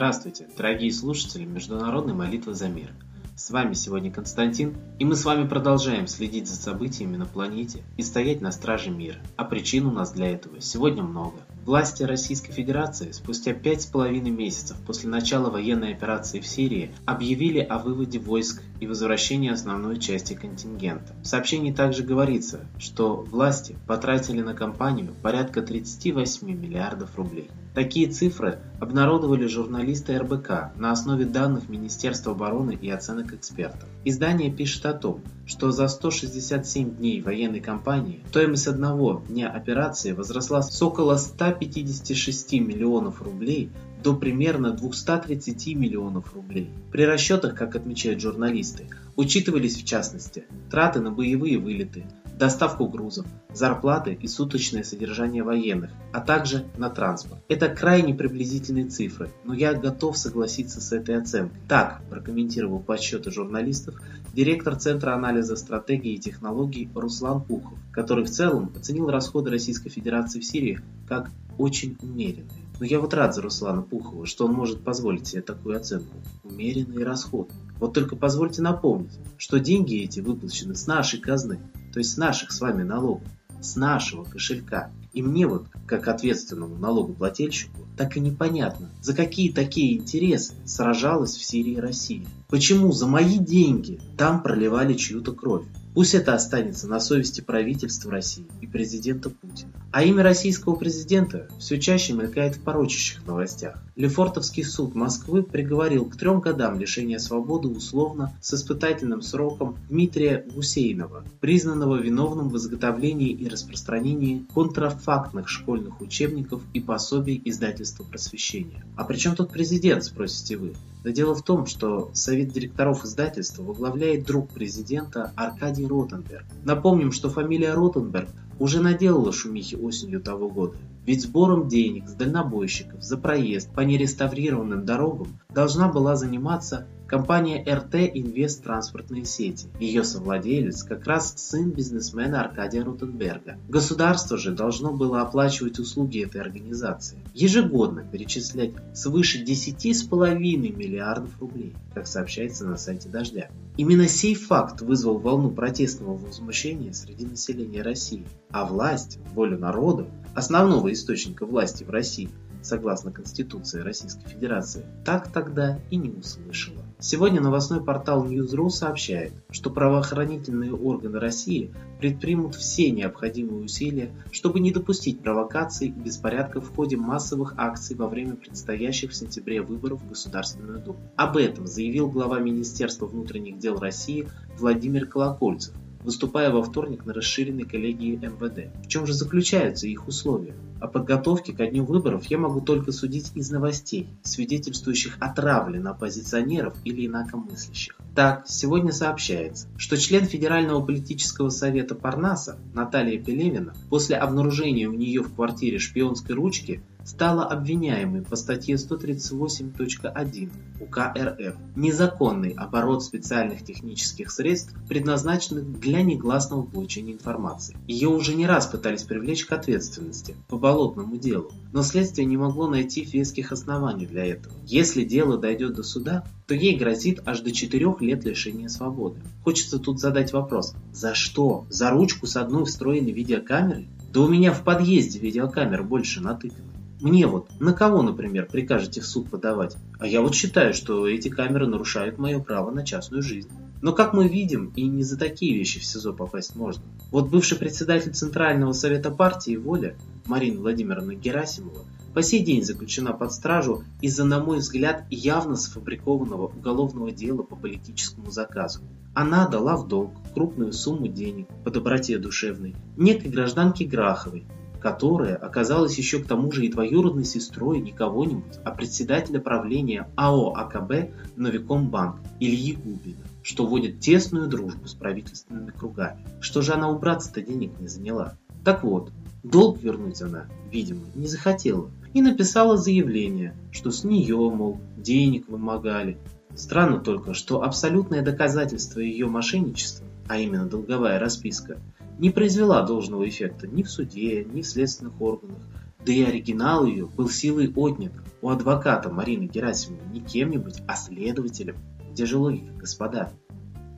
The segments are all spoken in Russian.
Здравствуйте, дорогие слушатели Международной молитвы за мир. С вами сегодня Константин, и мы с вами продолжаем следить за событиями на планете и стоять на страже мира. А причин у нас для этого сегодня много. Власти Российской Федерации спустя пять с половиной месяцев после начала военной операции в Сирии объявили о выводе войск и возвращении основной части контингента. В сообщении также говорится, что власти потратили на кампанию порядка 38 миллиардов рублей. Такие цифры обнародовали журналисты РБК на основе данных Министерства обороны и оценок экспертов. Издание пишет о том, что за 167 дней военной кампании стоимость одного дня операции возросла с около 156 миллионов рублей до примерно 230 миллионов рублей. При расчетах, как отмечают журналисты, учитывались в частности траты на боевые вылеты, доставку грузов, зарплаты и суточное содержание военных, а также на транспорт. Это крайне приблизительные цифры, но я готов согласиться с этой оценкой. Так прокомментировал подсчеты журналистов директор Центра анализа стратегии и технологий Руслан Пухов, который в целом оценил расходы Российской Федерации в Сирии как очень умеренные. Но я вот рад за Руслана Пухова, что он может позволить себе такую оценку. Умеренные расходы. Вот только позвольте напомнить, что деньги эти выплачены с нашей казны, то есть с наших с вами налогов, с нашего кошелька. И мне вот, как ответственному налогоплательщику, так и непонятно, за какие такие интересы сражалась в Сирии Россия. Почему за мои деньги там проливали чью-то кровь? Пусть это останется на совести правительства России и президента Путина. А имя российского президента все чаще мелькает в порочащих новостях. Лефортовский суд Москвы приговорил к трем годам лишения свободы условно с испытательным сроком Дмитрия Гусейнова, признанного виновным в изготовлении и распространении контрафактных школьных учебников и пособий издательства просвещения. А при чем тут президент, спросите вы? Да дело в том, что совет директоров издательства возглавляет друг президента Аркадий Ротенберг. Напомним, что фамилия Ротенберг уже наделала шумихи осенью того года. Ведь сбором денег с дальнобойщиков за проезд по нереставрированным дорогам должна была заниматься компания РТ Инвест Транспортные сети. Ее совладелец как раз сын бизнесмена Аркадия Рутенберга. Государство же должно было оплачивать услуги этой организации. Ежегодно перечислять свыше 10,5 миллиардов рублей, как сообщается на сайте Дождя. Именно сей факт вызвал волну протестного возмущения среди населения России. А власть, волю народа, основного источника власти в России, согласно Конституции Российской Федерации, так тогда и не услышала. Сегодня новостной портал News.ru сообщает, что правоохранительные органы России предпримут все необходимые усилия, чтобы не допустить провокаций и беспорядков в ходе массовых акций во время предстоящих в сентябре выборов в Государственную Думу. Об этом заявил глава Министерства внутренних дел России Владимир Колокольцев, выступая во вторник на расширенной коллегии МВД. В чем же заключаются их условия? О подготовке ко дню выборов я могу только судить из новостей, свидетельствующих о травле на оппозиционеров или инакомыслящих. Так, сегодня сообщается, что член Федерального политического совета Парнаса Наталья Пелевина после обнаружения у нее в квартире шпионской ручки стала обвиняемой по статье 138.1 УК РФ «Незаконный оборот специальных технических средств, предназначенных для негласного получения информации». Ее уже не раз пытались привлечь к ответственности по болотному делу, но следствие не могло найти веских оснований для этого. Если дело дойдет до суда, то ей грозит аж до 4 лет лишения свободы. Хочется тут задать вопрос. За что? За ручку с одной встроенной видеокамерой? Да у меня в подъезде видеокамер больше натыкано. Мне вот, на кого, например, прикажете в суд подавать? А я вот считаю, что эти камеры нарушают мое право на частную жизнь. Но как мы видим, и не за такие вещи в СИЗО попасть можно. Вот бывший председатель Центрального совета партии «Воля» Марина Владимировна Герасимова по сей день заключена под стражу из-за, на мой взгляд, явно сфабрикованного уголовного дела по политическому заказу. Она дала в долг крупную сумму денег по доброте душевной некой гражданке Граховой, которая оказалась еще к тому же и двоюродной сестрой не кого-нибудь, а председателя правления АО АКБ Новикомбанк Ильи Губина, что вводит тесную дружбу с правительственными кругами. Что же она убраться-то денег не заняла? Так вот, долг вернуть она, видимо, не захотела и написала заявление, что с нее, мол, денег вымогали. Странно только, что абсолютное доказательство ее мошенничества, а именно долговая расписка, не произвела должного эффекта ни в суде, ни в следственных органах, да и оригинал ее был силой отнят у адвоката Марины Герасимовны не кем-нибудь, а следователем. Где же логика, господа?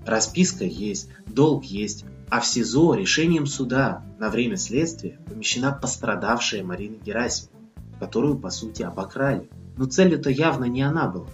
Расписка есть, долг есть, а в СИЗО решением суда на время следствия помещена пострадавшая Марина Герасимовна, которую, по сути, обокрали. Но целью-то явно не она была.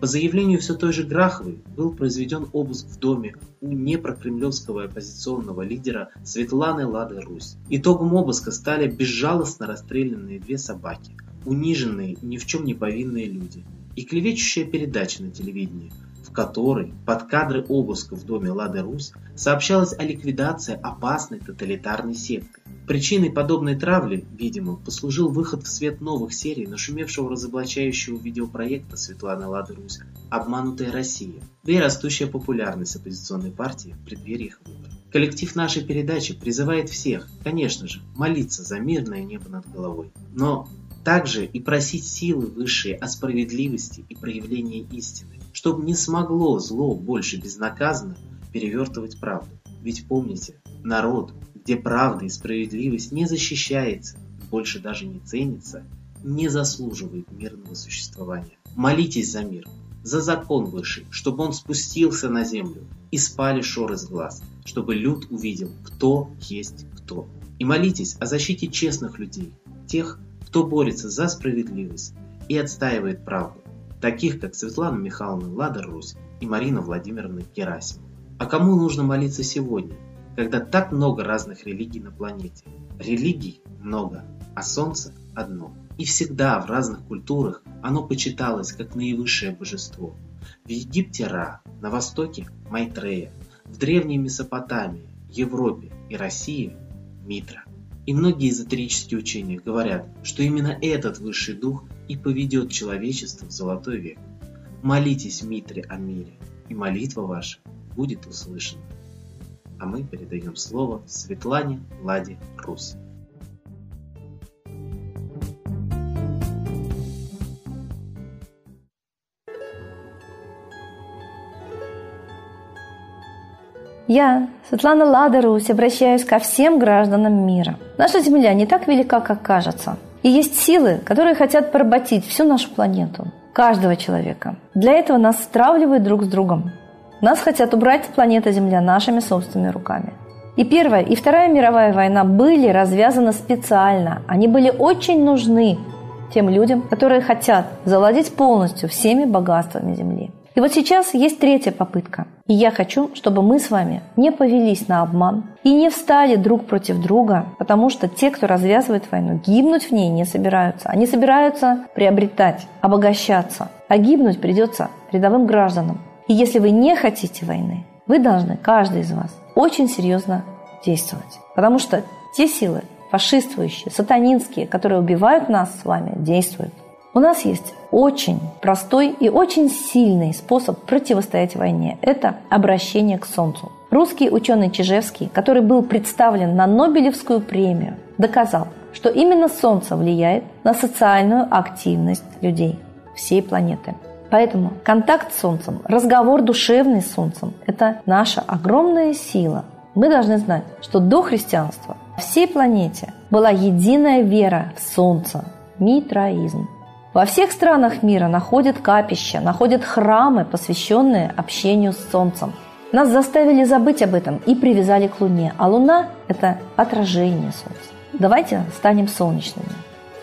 По заявлению все той же Граховой был произведен обыск в доме у непрокремлевского оппозиционного лидера Светланы Лады Русь. Итогом обыска стали безжалостно расстрелянные две собаки, униженные ни в чем не повинные люди и клевещущая передача на телевидении – которой под кадры обыска в доме Лады Русь сообщалось о ликвидации опасной тоталитарной секты. Причиной подобной травли, видимо, послужил выход в свет новых серий нашумевшего разоблачающего видеопроекта Светланы Лады Русь «Обманутая Россия», да и растущая популярность оппозиционной партии в преддверии их выборов. Коллектив нашей передачи призывает всех, конечно же, молиться за мирное небо над головой. Но также и просить силы высшие о справедливости и проявлении истины чтобы не смогло зло больше безнаказанно перевертывать правду. Ведь помните, народ, где правда и справедливость не защищается, больше даже не ценится, не заслуживает мирного существования. Молитесь за мир, за закон высший, чтобы он спустился на землю и спали шоры с глаз, чтобы люд увидел, кто есть кто. И молитесь о защите честных людей, тех, кто борется за справедливость и отстаивает правду, таких как Светлана Михайловна Ладер-Русь и Марина Владимировна Герасимова. А кому нужно молиться сегодня, когда так много разных религий на планете? Религий много, а Солнце одно. И всегда в разных культурах оно почиталось как наивысшее божество. В Египте Ра, на Востоке Майтрея, в Древней Месопотамии, Европе и России Митра. И многие эзотерические учения говорят, что именно этот высший дух и поведет человечество в золотой век. Молитесь, Митре, о мире, и молитва ваша будет услышана. А мы передаем слово Светлане Ладе Русь. Я, Светлана Ладарусь, обращаюсь ко всем гражданам мира. Наша Земля не так велика, как кажется. И есть силы, которые хотят поработить всю нашу планету, каждого человека. Для этого нас стравливают друг с другом. Нас хотят убрать с планеты Земля нашими собственными руками. И Первая, и Вторая мировая война были развязаны специально. Они были очень нужны тем людям, которые хотят завладеть полностью всеми богатствами Земли. И вот сейчас есть третья попытка. И я хочу, чтобы мы с вами не повелись на обман и не встали друг против друга, потому что те, кто развязывает войну, гибнуть в ней не собираются. Они собираются приобретать, обогащаться. А гибнуть придется рядовым гражданам. И если вы не хотите войны, вы должны, каждый из вас, очень серьезно действовать. Потому что те силы, фашистующие, сатанинские, которые убивают нас с вами, действуют. У нас есть очень простой и очень сильный способ противостоять войне. Это обращение к Солнцу. Русский ученый Чижевский, который был представлен на Нобелевскую премию, доказал, что именно Солнце влияет на социальную активность людей всей планеты. Поэтому контакт с Солнцем, разговор душевный с Солнцем – это наша огромная сила. Мы должны знать, что до христианства всей планете была единая вера в Солнце – митраизм. Во всех странах мира находят капища, находят храмы, посвященные общению с Солнцем. Нас заставили забыть об этом и привязали к Луне, а Луна – это отражение Солнца. Давайте станем солнечными.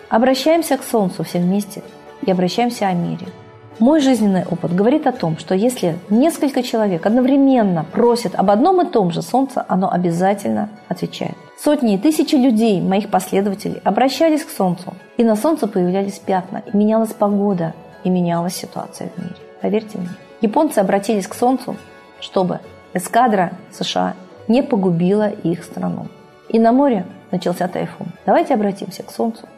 Обращаемся к Солнцу все вместе и обращаемся о мире – мой жизненный опыт говорит о том, что если несколько человек одновременно просят об одном и том же Солнце, оно обязательно отвечает. Сотни и тысячи людей, моих последователей, обращались к Солнцу, и на Солнце появлялись пятна, и менялась погода, и менялась ситуация в мире. Поверьте мне. Японцы обратились к Солнцу, чтобы эскадра США не погубила их страну. И на море начался тайфун. Давайте обратимся к Солнцу,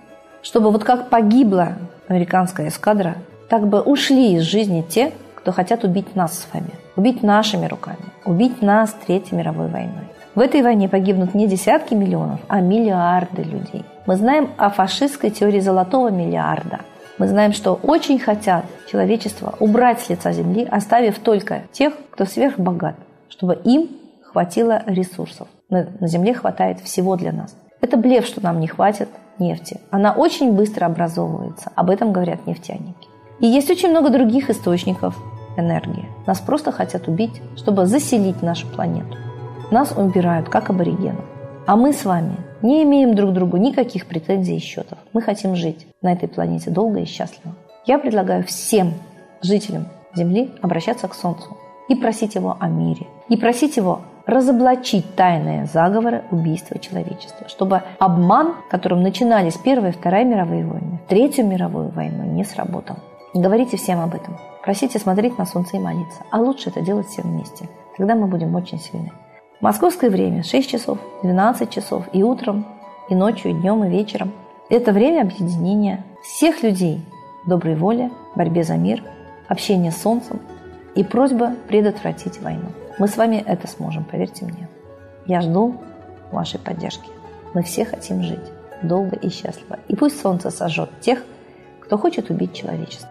чтобы вот как погибла американская эскадра, так бы ушли из жизни те, кто хотят убить нас с вами, убить нашими руками, убить нас Третьей мировой войной. В этой войне погибнут не десятки миллионов, а миллиарды людей. Мы знаем о фашистской теории золотого миллиарда. Мы знаем, что очень хотят человечество убрать с лица земли, оставив только тех, кто сверхбогат, чтобы им хватило ресурсов. На земле хватает всего для нас. Это блеф, что нам не хватит. нефти. Она очень быстро образовывается. Об этом говорят нефтяники. И есть очень много других источников энергии. Нас просто хотят убить, чтобы заселить нашу планету. Нас убирают, как аборигенов. А мы с вами не имеем друг другу никаких претензий и счетов. Мы хотим жить на этой планете долго и счастливо. Я предлагаю всем жителям Земли обращаться к Солнцу и просить его о мире. И просить его разоблачить тайные заговоры убийства человечества, чтобы обман, которым начинались Первая и Вторая мировые войны, Третью мировую войну, не сработал. Говорите всем об этом. Просите смотреть на солнце и молиться. А лучше это делать всем вместе. Тогда мы будем очень сильны. Московское время 6 часов, 12 часов и утром, и ночью, и днем, и вечером. Это время объединения всех людей доброй воли, борьбе за мир, общения с солнцем и просьба предотвратить войну. Мы с вами это сможем, поверьте мне. Я жду вашей поддержки. Мы все хотим жить долго и счастливо. И пусть солнце сожжет тех, кто хочет убить человечество.